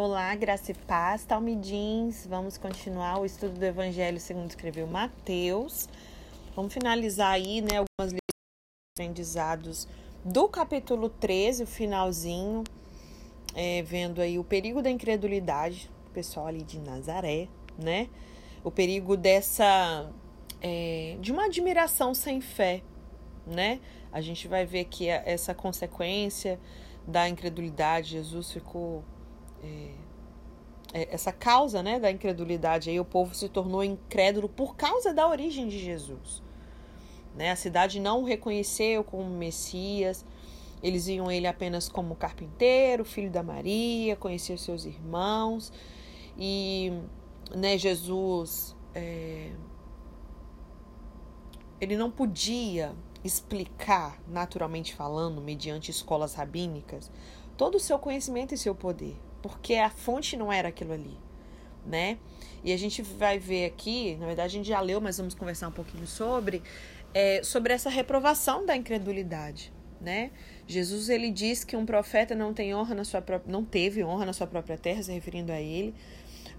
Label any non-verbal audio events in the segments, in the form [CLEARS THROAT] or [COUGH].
Olá, graça e paz, Talmidins. Vamos continuar o estudo do Evangelho segundo escreveu Mateus. Vamos finalizar aí, né, algumas lições aprendizados do capítulo 13, o finalzinho, é, vendo aí o perigo da incredulidade, o pessoal ali de Nazaré, né? O perigo dessa, é, de uma admiração sem fé, né? A gente vai ver que essa consequência da incredulidade, Jesus ficou é, é, essa causa né, da incredulidade. Aí o povo se tornou incrédulo por causa da origem de Jesus. Né? A cidade não o reconheceu como Messias. Eles viam ele apenas como carpinteiro, filho da Maria, conhecia seus irmãos. E né, Jesus, é, ele não podia explicar, naturalmente falando, mediante escolas rabínicas, todo o seu conhecimento e seu poder porque a fonte não era aquilo ali, né? E a gente vai ver aqui, na verdade a gente já leu, mas vamos conversar um pouquinho sobre, é, sobre essa reprovação da incredulidade, né? Jesus ele diz que um profeta não tem honra na sua própria, não teve honra na sua própria terra, se referindo a ele.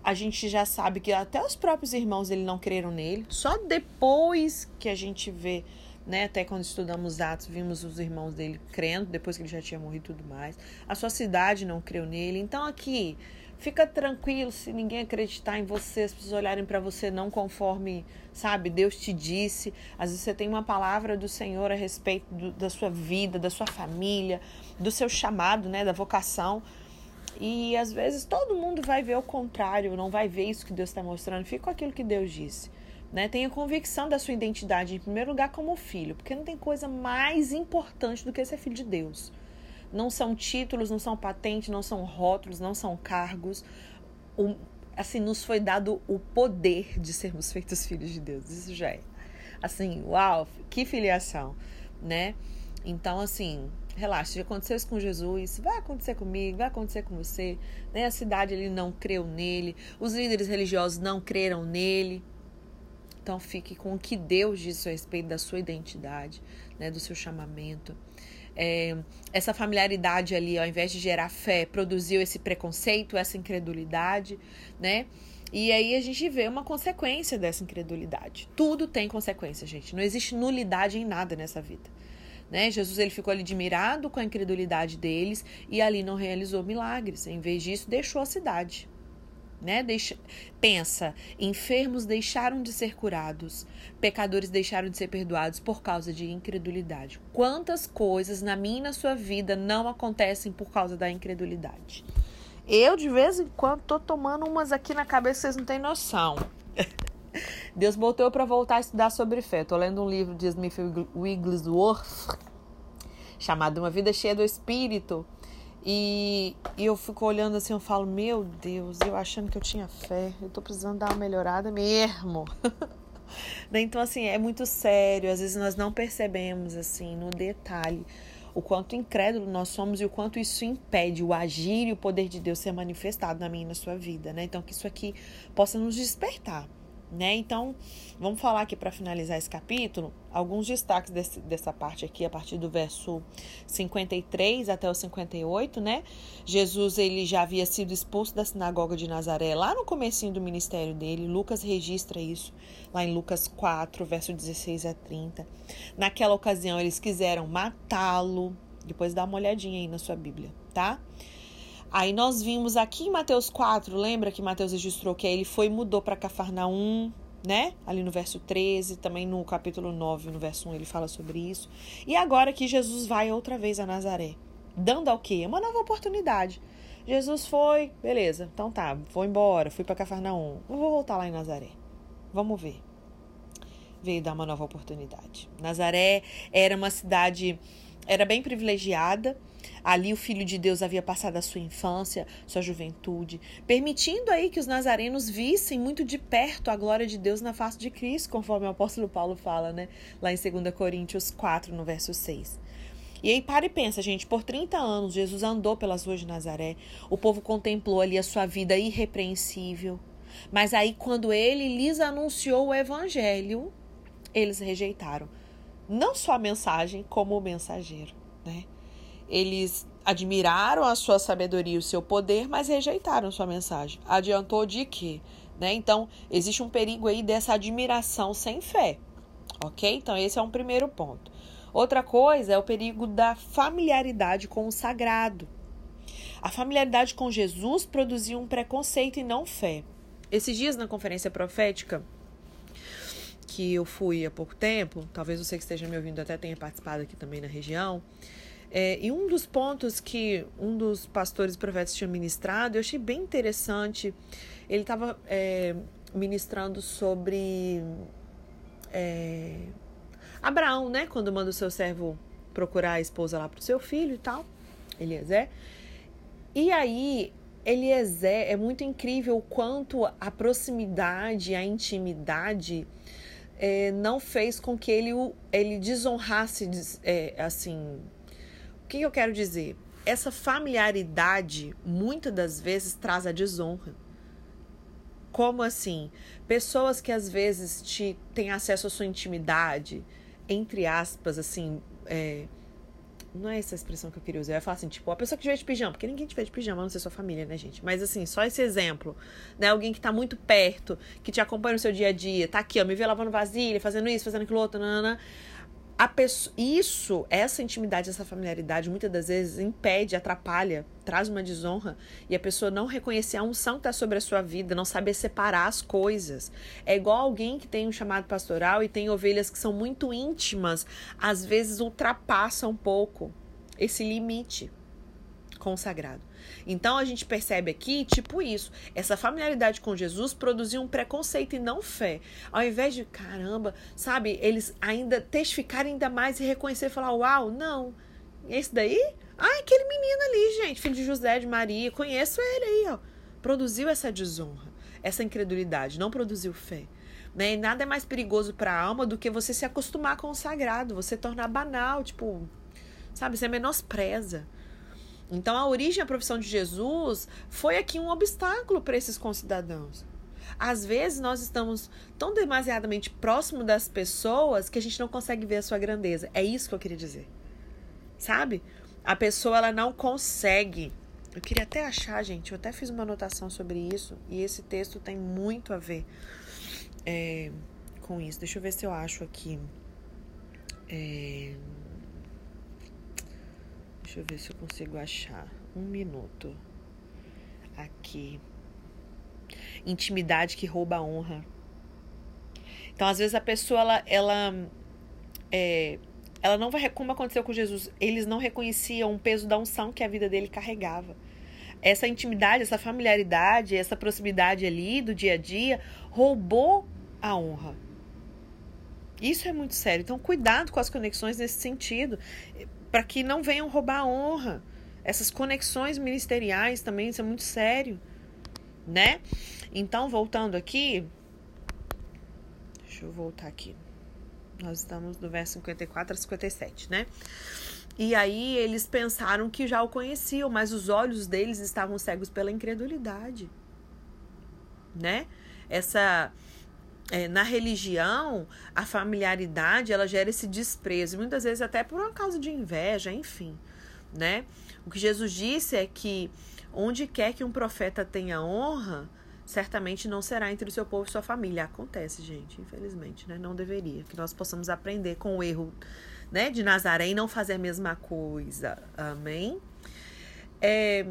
A gente já sabe que até os próprios irmãos dele não creram nele. Só depois que a gente vê né? Até quando estudamos Atos, vimos os irmãos dele crendo, depois que ele já tinha morrido e tudo mais. A sua cidade não creu nele. Então aqui, fica tranquilo se ninguém acreditar em você, as pessoas olharem para você não conforme, sabe, Deus te disse. Às vezes você tem uma palavra do Senhor a respeito do, da sua vida, da sua família, do seu chamado, né, da vocação. E às vezes todo mundo vai ver o contrário, não vai ver isso que Deus está mostrando. Fica com aquilo que Deus disse. Né? Tenha convicção da sua identidade, em primeiro lugar, como filho, porque não tem coisa mais importante do que ser filho de Deus. Não são títulos, não são patentes, não são rótulos, não são cargos. O, assim, nos foi dado o poder de sermos [LAUGHS] feitos filhos de Deus. Isso já é. Assim, uau, que filiação, né? Então, assim, relaxa, se aconteceu isso com Jesus, vai acontecer comigo, vai acontecer com você. Né? A cidade ele não creu nele, os líderes religiosos não creram nele, então fique com o que Deus diz a respeito da sua identidade, né, do seu chamamento. É, essa familiaridade ali, ao invés de gerar fé, produziu esse preconceito, essa incredulidade, né? E aí a gente vê uma consequência dessa incredulidade. Tudo tem consequência, gente. Não existe nulidade em nada nessa vida. Né? Jesus ele ficou ali admirado com a incredulidade deles e ali não realizou milagres. Em vez disso, deixou a cidade né? Deixa, pensa, enfermos deixaram de ser curados, pecadores deixaram de ser perdoados por causa de incredulidade. Quantas coisas na minha e na sua vida não acontecem por causa da incredulidade? Eu, de vez em quando, tô tomando umas aqui na cabeça, vocês não têm noção. [LAUGHS] Deus botou eu para voltar a estudar sobre fé. Tô lendo um livro de Smith Wigglesworth chamado Uma Vida Cheia do Espírito. E, eu fico olhando assim, eu falo, meu Deus, eu achando que eu tinha fé, eu tô precisando dar uma melhorada mesmo. [LAUGHS] Né, então, assim, é muito sério, às vezes nós não percebemos, assim, no detalhe, o quanto incrédulo nós somos e o quanto isso impede o agir e o poder de Deus ser manifestado na minha e na sua vida, né? Então, que isso aqui possa nos despertar né? Então, vamos falar aqui para finalizar esse capítulo, alguns destaques desse, dessa parte aqui, a partir do verso 53 até o 58, né? Jesus, ele já havia sido expulso da sinagoga de Nazaré lá no comecinho do ministério dele, Lucas registra isso lá em Lucas 4, verso 16 a 30. Naquela ocasião, eles quiseram matá-lo, depois dá uma olhadinha aí na sua Bíblia, tá? Aí nós vimos aqui em Mateus 4, lembra que Mateus registrou que ele foi e mudou para Cafarnaum, né? Ali no verso 13, também no capítulo 9, no verso 1, ele fala sobre isso. E agora que Jesus vai outra vez a Nazaré, dando ao quê? Uma nova oportunidade. Jesus foi, beleza, então tá, vou embora, fui para Cafarnaum, vou voltar lá em Nazaré. Vamos ver. Veio dar uma nova oportunidade. Nazaré era uma cidade, era bem privilegiada, Ali o Filho de Deus havia passado a sua infância, sua juventude, permitindo aí que os nazarenos vissem muito de perto a glória de Deus na face de Cristo, conforme o apóstolo Paulo fala, né? Lá em 2 Coríntios 4, no verso 6. E aí para e pensa, gente, por 30 anos Jesus andou pelas ruas de Nazaré, o povo contemplou ali a sua vida irrepreensível. Mas aí quando ele lhes anunciou o evangelho, eles rejeitaram não só a mensagem, como o mensageiro, né? Eles admiraram a sua sabedoria e o seu poder, mas rejeitaram sua mensagem. Adiantou de quê? Né? Então, existe um perigo aí dessa admiração sem fé. Ok? Então, esse é um primeiro ponto. Outra coisa é o perigo da familiaridade com o sagrado. A familiaridade com Jesus produzia um preconceito e não fé. Esses dias na conferência profética, que eu fui há pouco tempo, talvez você que esteja me ouvindo até tenha participado aqui também na região, é, e um dos pontos que um dos pastores profetas tinha ministrado, eu achei bem interessante. Ele estava é, ministrando sobre é, Abraão, né? Quando manda o seu servo procurar a esposa lá para o seu filho e tal, Eliezer. E aí, Eliezer, é muito incrível o quanto a proximidade, a intimidade é, não fez com que ele, ele desonrasse, é, assim, que eu quero dizer? Essa familiaridade muitas das vezes traz a desonra. Como assim? Pessoas que às vezes te têm acesso à sua intimidade, entre aspas, assim, é, não é essa expressão que eu queria usar. Eu ia falar assim, tipo, a pessoa que vê de pijama, porque ninguém te vê de pijama, a não ser sua família, né, gente? Mas assim, só esse exemplo, né? Alguém que tá muito perto, que te acompanha no seu dia a dia, tá aqui, ó, me vê lavando vasilha, fazendo isso, fazendo aquilo outro, nanana pessoa, isso, essa intimidade, essa familiaridade, muitas das vezes impede, atrapalha, traz uma desonra e a pessoa não reconhecer a unção que está sobre a sua vida, não saber separar as coisas. É igual alguém que tem um chamado pastoral e tem ovelhas que são muito íntimas, às vezes ultrapassa um pouco esse limite consagrado. Então a gente percebe aqui, tipo isso, essa familiaridade com Jesus produziu um preconceito e não fé. Ao invés de, caramba, sabe, eles ainda testificarem ainda mais e reconhecer falar, uau, não, esse daí? Ah, aquele menino ali, gente, filho de José, de Maria, conheço ele aí, ó. Produziu essa desonra, essa incredulidade, não produziu fé. Né? E nada é mais perigoso para a alma do que você se acostumar com o sagrado, você tornar banal, tipo, sabe, você menospreza. Então, a origem e a profissão de Jesus foi aqui um obstáculo para esses concidadãos. Às vezes, nós estamos tão demasiadamente próximo das pessoas que a gente não consegue ver a sua grandeza. É isso que eu queria dizer. Sabe? A pessoa, ela não consegue. Eu queria até achar, gente, eu até fiz uma anotação sobre isso e esse texto tem muito a ver é, com isso. Deixa eu ver se eu acho aqui. É, Eu ver se eu consigo achar. Um minuto. Aqui. Intimidade que rouba a honra. Então, às vezes, a pessoa, ela. ela é, ela não vai. Como aconteceu com Jesus, eles não reconheciam o peso da unção que a vida dele carregava. Essa intimidade, essa familiaridade, essa proximidade ali do dia a dia roubou a honra. Isso é muito sério. Então, cuidado com as conexões nesse sentido para que não venham roubar a honra. Essas conexões ministeriais também, isso é muito sério, né? Então, voltando aqui, deixa eu voltar aqui. Nós estamos no verso 54 a 57, né? E aí eles pensaram que já o conheciam, mas os olhos deles estavam cegos pela incredulidade, né? Essa é, na religião, a familiaridade ela gera esse desprezo, muitas vezes até por uma causa de inveja, enfim, né? O que Jesus disse é que onde quer que um profeta tenha honra, certamente não será entre o seu povo e sua família. Acontece, gente, infelizmente, né? Não deveria. Que nós possamos aprender com o erro, né, de Nazaré e não fazer a mesma coisa. Amém? É,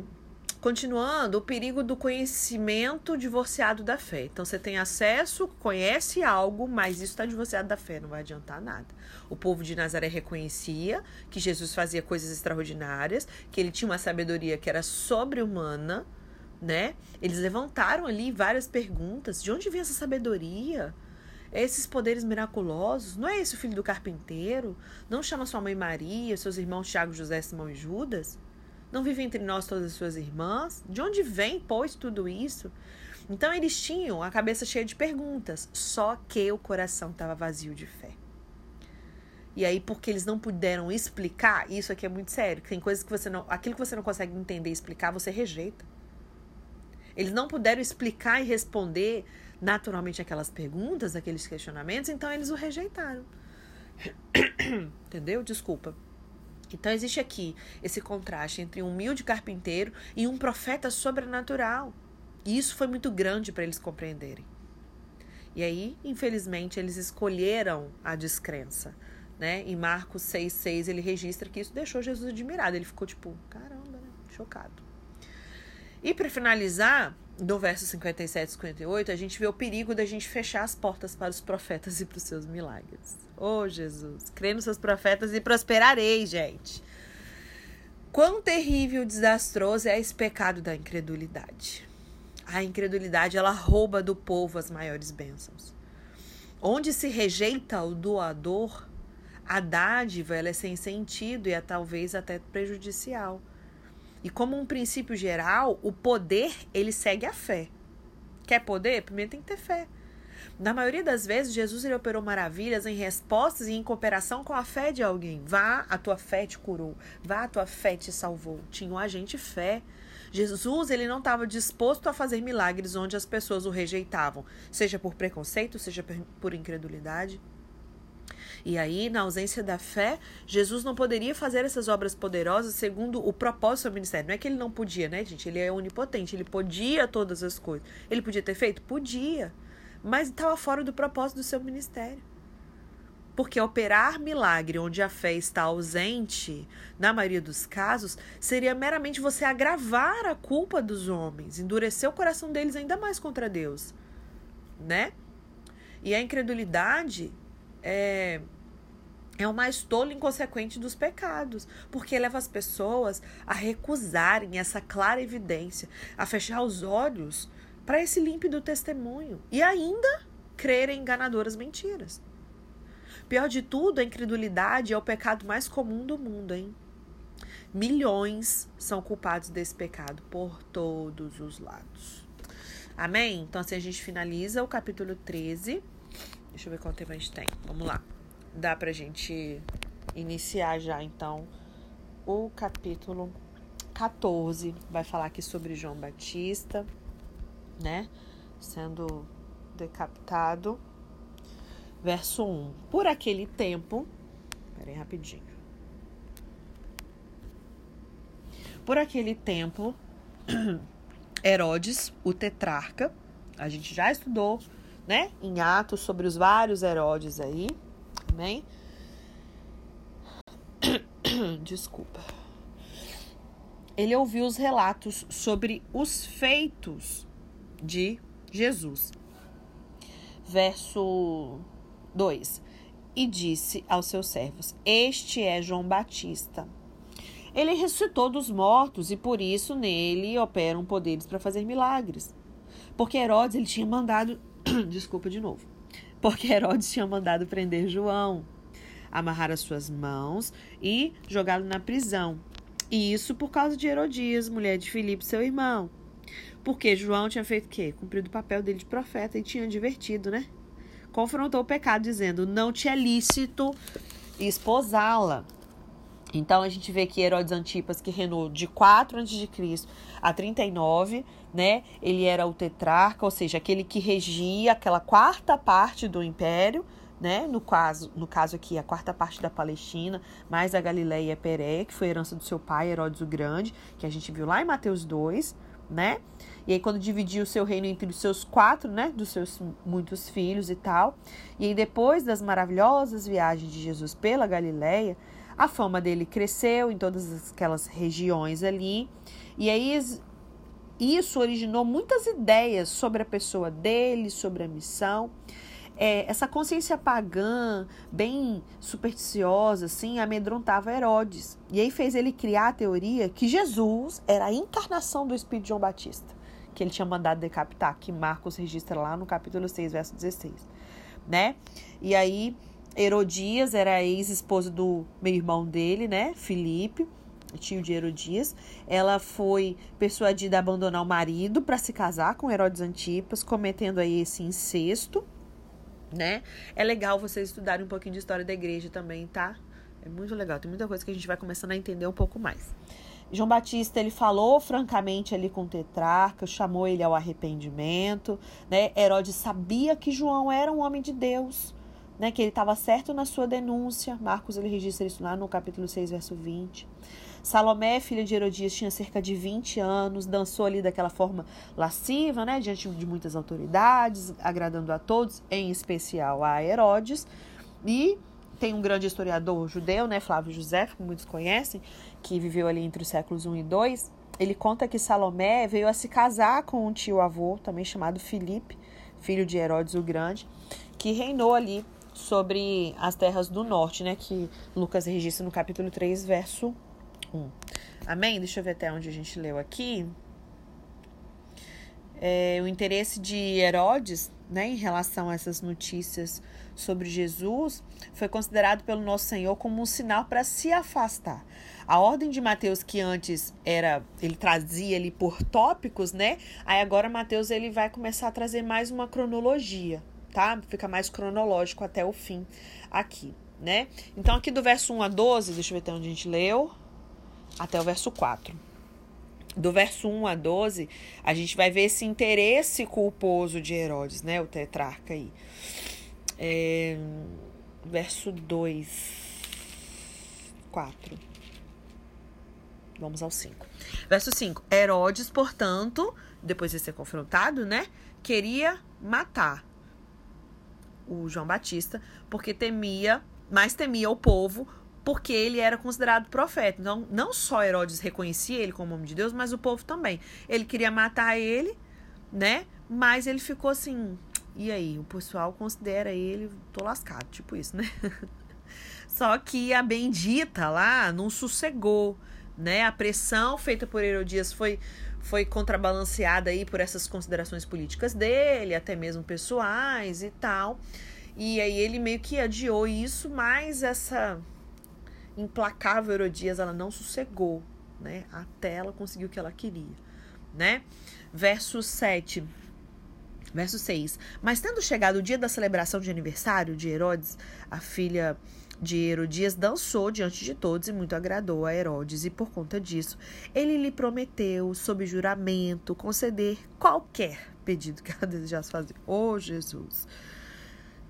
Continuando, o perigo do conhecimento divorciado da fé. Então, você tem acesso, conhece algo, mas isso está divorciado da fé, não vai adiantar nada. O povo de Nazaré reconhecia que Jesus fazia coisas extraordinárias, que ele tinha uma sabedoria que era sobre-humana, né? Eles levantaram ali várias perguntas: de onde vem essa sabedoria? Esses poderes miraculosos? Não é esse o filho do carpinteiro? Não chama sua mãe Maria, seus irmãos Tiago, José, Simão e Judas? Não vive entre nós todas as suas irmãs? De onde vem, pois, tudo isso? Então eles tinham a cabeça cheia de perguntas, só que o coração estava vazio de fé. E aí, porque eles não puderam explicar, isso aqui é muito sério. Tem coisas que você não. Aquilo que você não consegue entender e explicar, você rejeita. Eles não puderam explicar e responder naturalmente aquelas perguntas, aqueles questionamentos, então eles o rejeitaram. [COUGHS] Entendeu? Desculpa. Então existe aqui esse contraste entre um humilde carpinteiro e um profeta sobrenatural. E isso foi muito grande para eles compreenderem. E aí, infelizmente, eles escolheram a descrença. Né? Em Marcos 6,6 ele registra que isso deixou Jesus admirado. Ele ficou tipo, caramba, né? chocado. E para finalizar, do verso 57 e 58, a gente vê o perigo da gente fechar as portas para os profetas e para os seus milagres. Oh, Jesus, crê nos seus profetas e prosperarei, gente. Quão terrível e desastroso é esse pecado da incredulidade. A incredulidade, ela rouba do povo as maiores bênçãos. Onde se rejeita o doador, a dádiva ela é sem sentido e é talvez até prejudicial. E como um princípio geral, o poder ele segue a fé. Quer poder? Primeiro tem que ter fé. Na maioria das vezes, Jesus ele operou maravilhas em respostas e em cooperação com a fé de alguém. Vá, a tua fé te curou. Vá, a tua fé te salvou. Tinha um agente fé. Jesus ele não estava disposto a fazer milagres onde as pessoas o rejeitavam, seja por preconceito, seja por incredulidade. E aí, na ausência da fé, Jesus não poderia fazer essas obras poderosas segundo o propósito do ministério. Não é que ele não podia, né, gente? Ele é onipotente, ele podia todas as coisas. Ele podia ter feito? Podia. Mas estava fora do propósito do seu ministério. Porque operar milagre onde a fé está ausente, na maioria dos casos, seria meramente você agravar a culpa dos homens, endurecer o coração deles ainda mais contra Deus, né? E a incredulidade é, é o mais tolo e inconsequente dos pecados, porque leva as pessoas a recusarem essa clara evidência, a fechar os olhos para esse límpido testemunho e ainda crerem em enganadoras mentiras. Pior de tudo, a incredulidade é o pecado mais comum do mundo, hein? Milhões são culpados desse pecado por todos os lados. Amém? Então, assim a gente finaliza o capítulo 13 Deixa eu ver quanto tempo a gente tem. Vamos lá. Dá pra gente iniciar já, então, o capítulo 14. Vai falar aqui sobre João Batista, né? Sendo decapitado. Verso 1. Por aquele tempo. Pera aí, rapidinho. Por aquele tempo, [CLEARS THROAT] Herodes, o tetrarca, a gente já estudou né, em Atos sobre os vários Herodes aí. Amém? [COUGHS] Desculpa. Ele ouviu os relatos sobre os feitos de Jesus. Verso 2. E disse aos seus servos: Este é João Batista. Ele ressuscitou dos mortos e por isso nele operam poderes para fazer milagres. Porque Herodes ele tinha mandado [COUGHS] Desculpa de novo. Porque Herodes tinha mandado prender João, amarrar as suas mãos e jogá-lo na prisão. E isso por causa de Herodias, mulher de Filipe, seu irmão. Porque João tinha feito o quê? Cumprido o papel dele de profeta e tinha advertido, né? Confrontou o pecado, dizendo: Não te é lícito esposá-la. Então a gente vê que Herodes Antipas, que reinou de 4 a.C. a 39, né? Ele era o tetrarca, ou seja, aquele que regia aquela quarta parte do império, né? No caso, no caso aqui, a quarta parte da Palestina, mais a Galileia e a que foi herança do seu pai, Herodes o Grande, que a gente viu lá em Mateus 2, né? E aí quando dividiu o seu reino entre os seus quatro, né, dos seus muitos filhos e tal. E aí depois das maravilhosas viagens de Jesus pela Galileia, a fama dele cresceu em todas aquelas regiões ali. E aí isso originou muitas ideias sobre a pessoa dele, sobre a missão. É, essa consciência pagã, bem supersticiosa, assim, amedrontava Herodes. E aí fez ele criar a teoria que Jesus era a encarnação do Espírito de João Batista, que ele tinha mandado decapitar, que Marcos registra lá no capítulo 6, verso 16. Né? E aí Herodias era ex-esposa do meu irmão dele, né? Felipe, tio de Herodias. Ela foi persuadida a abandonar o marido para se casar com Herodes Antipas, cometendo aí esse incesto, né? É legal vocês estudarem um pouquinho de história da igreja também, tá? É muito legal, tem muita coisa que a gente vai começando a entender um pouco mais. João Batista ele falou francamente ali com o tetrarca, chamou ele ao arrependimento, né? Herodes sabia que João era um homem de Deus, né, que ele estava certo na sua denúncia. Marcos ele registra isso lá no capítulo 6, verso 20. Salomé, filha de Herodias, tinha cerca de 20 anos, dançou ali daquela forma lasciva, né, diante de muitas autoridades, agradando a todos, em especial a Herodes. E tem um grande historiador judeu, né, Flávio José, como muitos conhecem, que viveu ali entre os séculos 1 e 2. Ele conta que Salomé veio a se casar com um tio-avô, também chamado Filipe, filho de Herodes o Grande, que reinou ali sobre as terras do norte, né, que Lucas registra no capítulo 3, verso 1. Amém? Deixa eu ver até onde a gente leu aqui. É, o interesse de Herodes né, em relação a essas notícias sobre Jesus foi considerado pelo nosso Senhor como um sinal para se afastar. A ordem de Mateus que antes era, ele trazia ali por tópicos, né? Aí agora Mateus ele vai começar a trazer mais uma cronologia, tá? Fica mais cronológico até o fim aqui, né? Então aqui do verso 1 a 12, deixa eu ver até onde a gente leu, até o verso 4 do verso 1 a 12, a gente vai ver esse interesse culposo de Herodes, né? O tetrarca aí. É, verso 2, 4. Vamos ao 5. Verso 5. Herodes, portanto, depois de ser confrontado, né? Queria matar o João Batista, porque temia, mais temia o povo, porque ele era considerado profeta. Então, não só Herodes reconhecia ele como homem de Deus, mas o povo também. Ele queria matar ele, né? Mas ele ficou assim, e aí? O pessoal considera ele, tô lascado, tipo isso, né? [LAUGHS] Só que a bendita lá não sossegou, né? A pressão feita por Herodias foi foi contrabalanceada aí por essas considerações políticas dele, até mesmo pessoais e tal. E aí ele meio que adiou isso, mas essa implacável Herodias, ela não sossegou, né? Até ela conseguiu o que ela queria, né? Verso 7. Verso 6. Mas tendo chegado o dia da celebração de aniversário de Herodes, a filha de Herodias dançou diante de todos e muito agradou a Herodes, e por conta disso, ele lhe prometeu, sob juramento, conceder qualquer pedido que [LAUGHS] ela desejasse fazer. Oh, Jesus!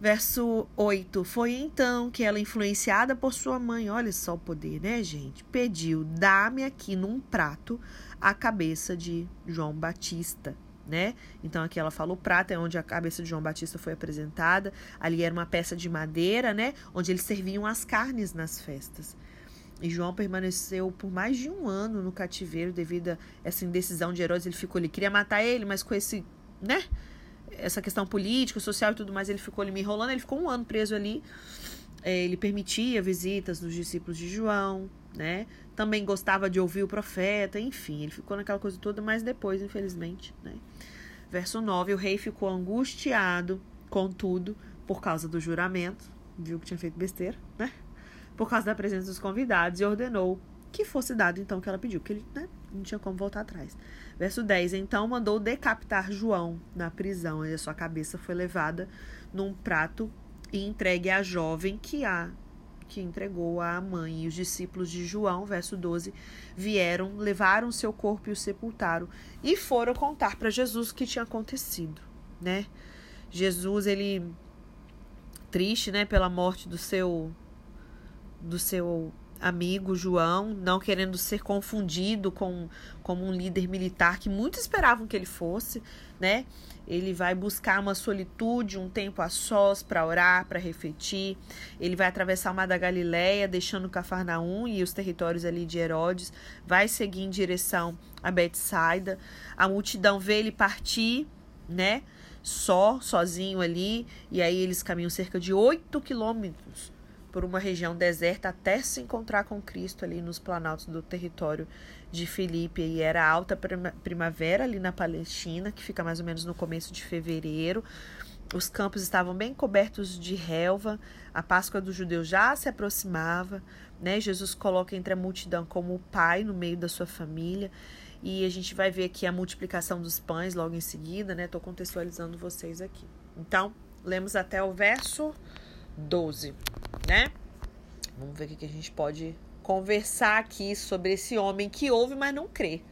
Verso 8: Foi então que ela, influenciada por sua mãe, olha só o poder, né, gente? Pediu: dá-me aqui num prato a cabeça de João Batista, né? Então aqui ela fala o prato, é onde a cabeça de João Batista foi apresentada. Ali era uma peça de madeira, né? Onde eles serviam as carnes nas festas. E João permaneceu por mais de um ano no cativeiro devido a essa indecisão de Herodes. Ele ficou, ele queria matar ele, mas com esse, né? essa questão política, social e tudo mais, ele ficou ali me enrolando, ele ficou um ano preso ali. É, ele permitia visitas dos discípulos de João, né? Também gostava de ouvir o profeta, enfim, ele ficou naquela coisa toda, mas depois, infelizmente, né? Verso 9, o rei ficou angustiado, contudo, por causa do juramento, viu que tinha feito besteira, né? Por causa da presença dos convidados e ordenou que fosse dado então o que ela pediu, que ele né, não tinha como voltar atrás. Verso 10: Então mandou decapitar João na prisão, e a sua cabeça foi levada num prato e entregue à jovem que a que entregou à mãe. E os discípulos de João, verso 12, vieram, levaram seu corpo e o sepultaram e foram contar para Jesus o que tinha acontecido, né? Jesus, ele triste, né, pela morte do seu do seu amigo João, não querendo ser confundido com como um líder militar que muitos esperavam que ele fosse, né? Ele vai buscar uma solitude, um tempo a sós para orar, para refletir. Ele vai atravessar o mar da Galileia, deixando Cafarnaum e os territórios ali de Herodes, vai seguir em direção a Betsaida. A multidão vê ele partir, né? Só, sozinho ali, e aí eles caminham cerca de oito quilômetros por uma região deserta até se encontrar com Cristo ali nos planaltos do território de Filipe. E era alta primavera ali na Palestina, que fica mais ou menos no começo de fevereiro. Os campos estavam bem cobertos de relva, a Páscoa dos judeus já se aproximava, né? Jesus coloca entre a multidão como o pai no meio da sua família. E a gente vai ver aqui a multiplicação dos pães logo em seguida, né? Estou contextualizando vocês aqui. Então, lemos até o verso 12, né? Vamos ver o que a gente pode conversar aqui sobre esse homem que ouve, mas não crê.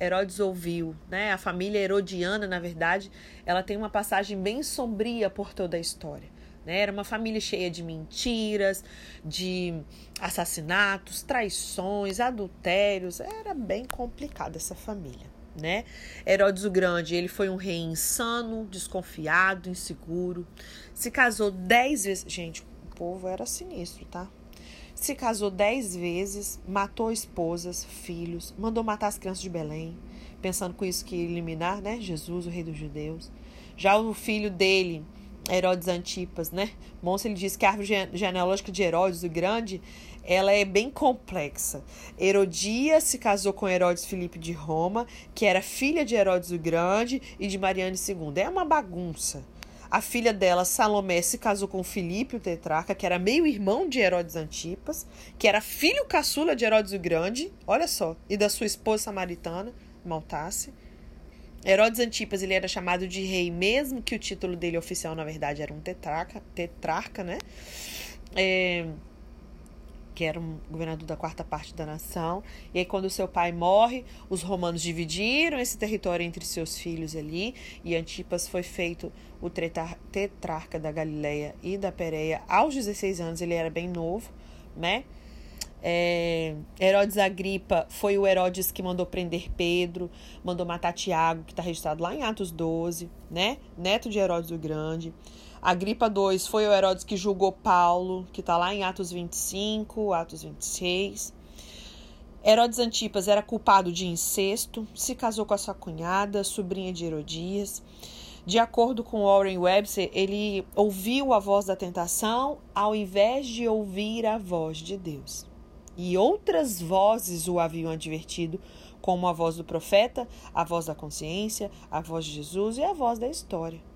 Herodes ouviu, né? A família herodiana, na verdade, ela tem uma passagem bem sombria por toda a história. Né? Era uma família cheia de mentiras, de assassinatos, traições, adultérios. Era bem complicada essa família. Né? Herodes o Grande, ele foi um rei insano, desconfiado, inseguro. Se casou dez vezes. Gente, o povo era sinistro, tá? Se casou dez vezes, matou esposas, filhos, mandou matar as crianças de Belém, pensando com isso que eliminar, né? Jesus, o rei dos judeus. Já o filho dele, Herodes Antipas, né? Monson ele diz que a árvore genealógica de Herodes o Grande, ela é bem complexa. Herodia se casou com Herodes Filipe de Roma, que era filha de Herodes o Grande e de Mariane II. É uma bagunça. A filha dela, Salomé, se casou com Filipe, o tetrarca, que era meio-irmão de Herodes Antipas, que era filho caçula de Herodes o Grande, olha só, e da sua esposa samaritana, Maltasse. Herodes Antipas ele era chamado de rei, mesmo que o título dele oficial, na verdade, era um tetrarca, tetrarca né? É, que era um governador da quarta parte da nação. E aí, quando seu pai morre, os romanos dividiram esse território entre seus filhos ali, e Antipas foi feito o tetrarca da Galileia e da Pérea aos 16 anos, ele era bem novo, né? É, Herodes Agripa foi o Herodes que mandou prender Pedro, mandou matar Tiago, que está registrado lá em Atos 12, né? Neto de Herodes o Grande. Agripa II foi o Herodes que julgou Paulo, que está lá em Atos 25, Atos 26. Herodes Antipas era culpado de incesto, se casou com a sua cunhada, sobrinha de Herodias. De acordo com Warren Webster, ele ouviu a voz da tentação ao invés de ouvir a voz de Deus. E outras vozes o haviam advertido, como a voz do profeta, a voz da consciência, a voz de Jesus e a voz da história.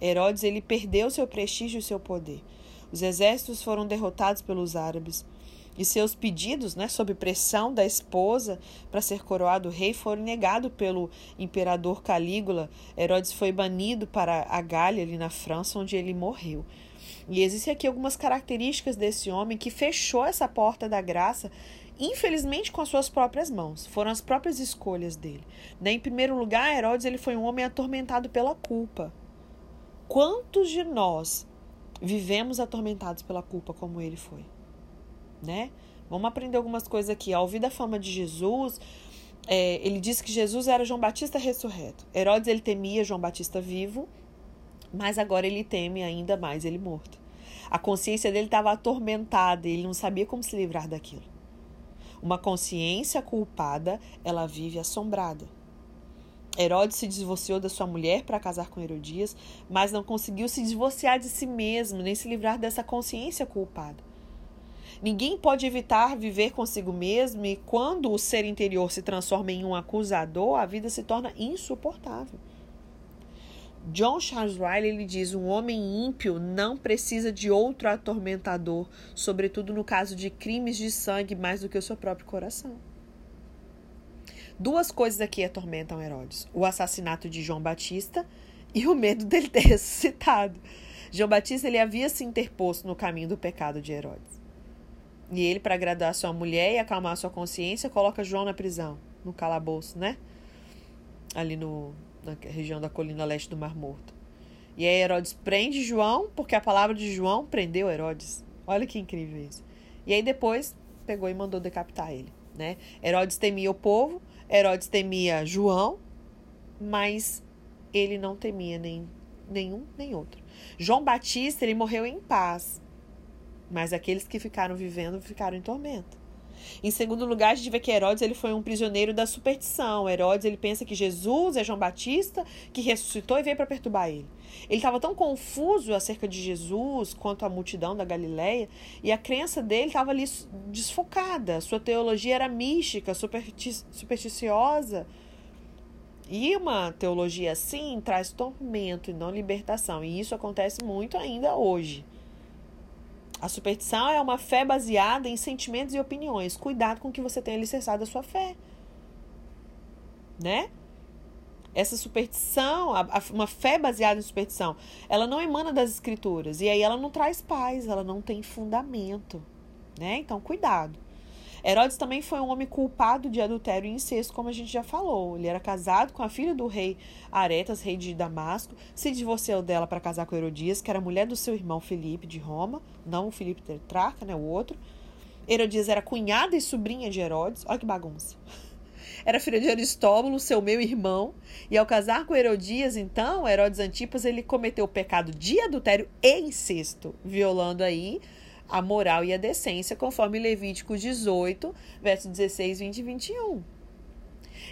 Herodes ele perdeu seu prestígio e seu poder. Os exércitos foram derrotados pelos árabes e seus pedidos, né, sob pressão da esposa para ser coroado rei, foram negados pelo imperador Calígula. Herodes foi banido para a Gália, ali na França, onde ele morreu. E existem aqui algumas características desse homem que fechou essa porta da graça, infelizmente com as suas próprias mãos. Foram as próprias escolhas dele. Né? Em primeiro lugar, Herodes ele foi um homem atormentado pela culpa. Quantos de nós vivemos atormentados pela culpa como ele foi? Né? Vamos aprender algumas coisas aqui. Ao ouvir da fama de Jesus, é, ele disse que Jesus era João Batista ressurreto. Herodes ele temia João Batista vivo, mas agora ele teme ainda mais ele morto. A consciência dele estava atormentada, ele não sabia como se livrar daquilo. Uma consciência culpada, ela vive assombrada. Herodes se divorciou da sua mulher para casar com Herodias, mas não conseguiu se divorciar de si mesmo, nem se livrar dessa consciência culpada. Ninguém pode evitar viver consigo mesmo e quando o ser interior se transforma em um acusador, a vida se torna insuportável. John Charles Riley ele diz: um homem ímpio não precisa de outro atormentador, sobretudo no caso de crimes de sangue, mais do que o seu próprio coração. Duas coisas aqui atormentam Herodes: o assassinato de João Batista e o medo dele ter [LAUGHS] ressuscitado. João Batista ele havia se interposto no caminho do pecado de Herodes. E ele, para agradar sua mulher e acalmar sua consciência, coloca João na prisão, no calabouço, né? Ali no, na região da colina leste do Mar Morto. E aí Herodes prende João, porque a palavra de João prendeu Herodes. Olha que incrível isso. E aí depois pegou e mandou decapitar ele, né? Herodes temia o povo, Herodes temia João, mas ele não temia nem nenhum nem outro. João Batista, ele morreu em paz, mas aqueles que ficaram vivendo ficaram em tormento. Em segundo lugar, a gente vê que Herodes ele foi um prisioneiro da superstição. Herodes ele pensa que Jesus é João Batista que ressuscitou e veio para perturbar ele. Ele estava tão confuso acerca de Jesus quanto a multidão da Galileia e a crença dele estava ali desfocada. Sua teologia era mística, supersticiosa. E uma teologia assim traz tormento e não libertação. E isso acontece muito ainda hoje. A superstição é uma fé baseada em sentimentos e opiniões. Cuidado com que você tenha alicerçado a sua fé. Né? Essa superstição, a, a, uma fé baseada em superstição, ela não emana das escrituras. E aí ela não traz paz, ela não tem fundamento. Né? Então, cuidado. Herodes também foi um homem culpado de adultério e incesto, como a gente já falou. Ele era casado com a filha do rei Aretas, rei de Damasco, se divorciou dela para casar com Herodias, que era mulher do seu irmão Felipe de Roma, não o Felipe Tetrarca, né, o outro. Herodias era cunhada e sobrinha de Herodes. Olha que bagunça. [LAUGHS] Era filha de Aristóbulo, seu meu irmão, e ao casar com Herodias, então, Herodes Antipas, ele cometeu o pecado de adultério e incesto, violando aí a moral e a decência, conforme Levítico 18, versos 16, 20 e 21.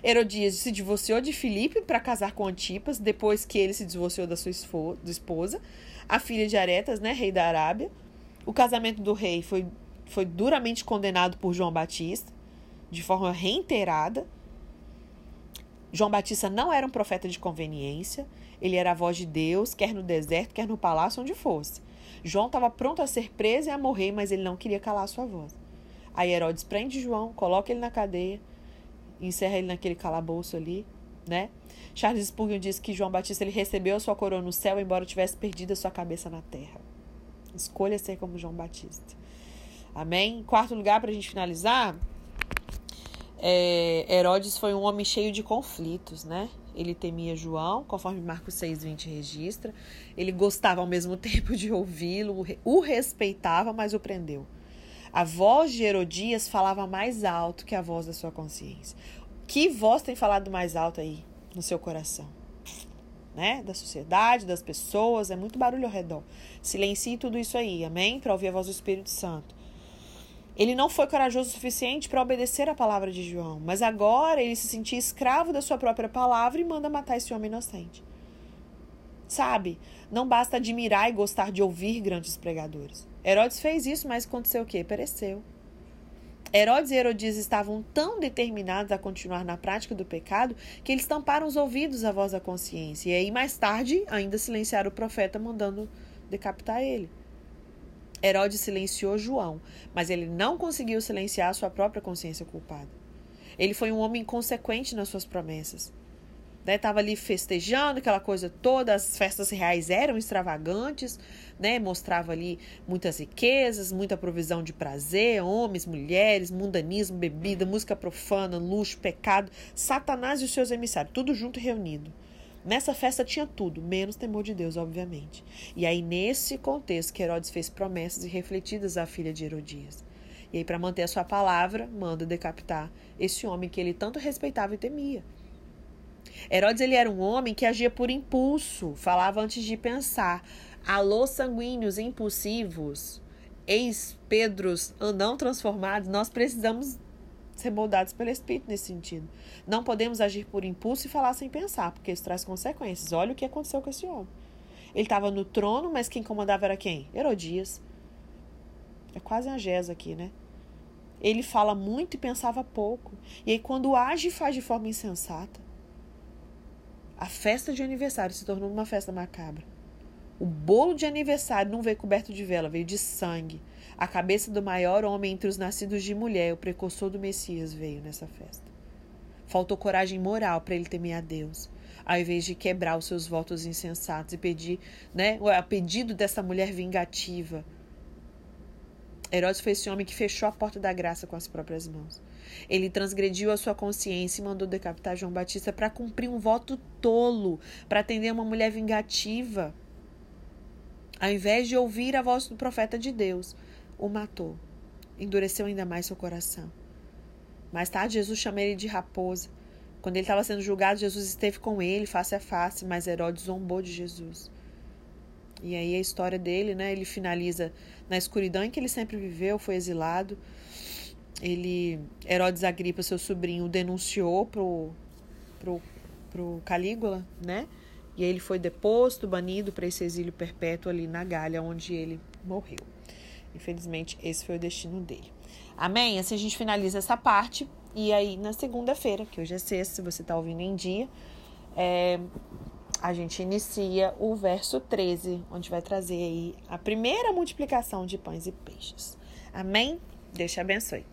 Herodias se divorciou de Filipe para casar com Antipas, depois que ele se divorciou da sua esposa, a filha de Aretas, né, rei da Arábia. O casamento do rei foi, foi duramente condenado por João Batista, de forma reiterada. João Batista não era um profeta de conveniência, ele era a voz de Deus, quer no deserto, quer no palácio, onde fosse. João estava pronto a ser preso e a morrer, mas ele não queria calar a sua voz. Aí Herodes prende João, coloca ele na cadeia, encerra ele naquele calabouço ali, né? Charles Spurgeon diz que João Batista ele recebeu a sua coroa no céu, embora tivesse perdido a sua cabeça na terra. Escolha ser como João Batista. Amém? Quarto lugar, para a gente finalizar, é, Herodes foi um homem cheio de conflitos, né? Ele temia João, conforme Marcos 6,20 registra. Ele gostava ao mesmo [LAUGHS] tempo de ouvi-lo, o respeitava, mas o prendeu. A voz de Herodias falava mais alto que a voz da sua consciência. Que voz tem falado mais alto aí no seu coração? Né? Da sociedade, das pessoas, é muito barulho ao redor. Silencie tudo isso aí, amém? Para ouvir a voz do Espírito Santo. Ele não foi corajoso o suficiente para obedecer a palavra de João, mas agora ele se sentia escravo da sua própria palavra e manda matar esse homem inocente. Sabe? Não basta admirar e gostar de ouvir grandes pregadores. Herodes fez isso, mas aconteceu o quê? Pereceu. Herodes e Herodias estavam tão determinados a continuar na prática do pecado que eles tamparam os ouvidos à voz da consciência. E aí, mais tarde, ainda silenciaram o profeta, mandando decapitar ele. Herodes silenciou João, mas ele não conseguiu silenciar sua própria consciência culpada. Ele foi um homem inconsequente nas suas promessas. Estava né? ali festejando aquela coisa toda, as festas reais eram extravagantes, né? mostrava ali muitas riquezas, muita provisão de prazer, homens, mulheres, mundanismo, bebida, música profana, luxo, pecado, Satanás e os seus emissários, tudo junto reunido. Nessa festa tinha tudo, menos temor de Deus, obviamente. E aí, nesse contexto, que Herodes fez promessas irrefletidas à filha de Herodias. E aí, para manter a sua palavra, manda decapitar esse homem que ele tanto respeitava e temia. Herodes ele era um homem que agia por impulso, falava antes de pensar. Alô, sanguíneos impulsivos, ex-Pedros não transformados, nós precisamos ser moldados pelo Espírito nesse sentido. Não podemos agir por impulso e falar sem pensar, porque isso traz consequências. Olha o que aconteceu com esse homem. Ele estava no trono, mas quem comandava era quem? Herodias. É quase a Gesa aqui, né? Ele fala muito e pensava pouco. E aí, quando age, faz de forma insensata. A festa de aniversário se tornou uma festa macabra. O bolo de aniversário não veio coberto de vela, veio de sangue. A cabeça do maior homem entre os nascidos de mulher, o precursor do Messias, veio nessa festa. Faltou coragem moral para ele temer a Deus, ao invés de quebrar os seus votos insensatos e pedir, né, a pedido dessa mulher vingativa. Herodes foi esse homem que fechou a porta da graça com as próprias mãos. Ele transgrediu a sua consciência e mandou decapitar João Batista para cumprir um voto tolo, para atender uma mulher vingativa. Ao invés de ouvir a voz do profeta de Deus, o matou. Endureceu ainda mais seu coração. Mais tarde, Jesus chama ele de raposa. Quando ele estava sendo julgado, Jesus esteve com ele face a face, mas Herodes zombou de Jesus. E aí a história dele, né? Ele finaliza na escuridão em que ele sempre viveu, foi exilado. Ele, Herodes Agripa, seu sobrinho, denunciou pro, pro, pro Calígula, né? E aí ele foi deposto, banido para esse exílio perpétuo ali na Gália, onde ele morreu. Infelizmente, esse foi o destino dele. Amém? Assim a gente finaliza essa parte. E aí, na segunda-feira, que hoje é sexta, se você está ouvindo em dia, é, a gente inicia o verso 13, onde vai trazer aí a primeira multiplicação de pães e peixes. Amém? Deus te abençoe.